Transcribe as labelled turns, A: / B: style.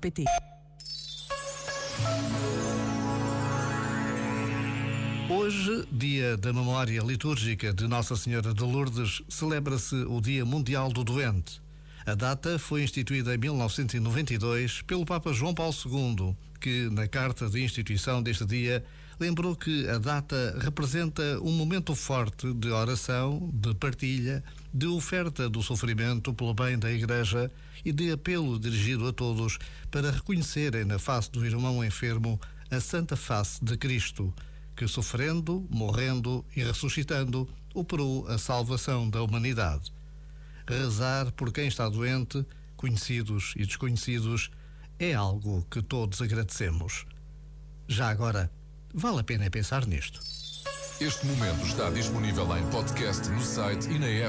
A: pt
B: Hoje, dia da memória litúrgica de Nossa Senhora de Lourdes, celebra-se o Dia Mundial do Doente. A data foi instituída em 1992 pelo Papa João Paulo II, que, na carta de instituição deste dia, lembrou que a data representa um momento forte de oração, de partilha, de oferta do sofrimento pelo bem da Igreja e de apelo dirigido a todos para reconhecerem na face do irmão enfermo a santa face de Cristo, que sofrendo, morrendo e ressuscitando, operou a salvação da humanidade rezar por quem está doente, conhecidos e desconhecidos, é algo que todos agradecemos. Já agora, vale a pena pensar nisto.
C: Este momento está disponível em podcast no site e na app.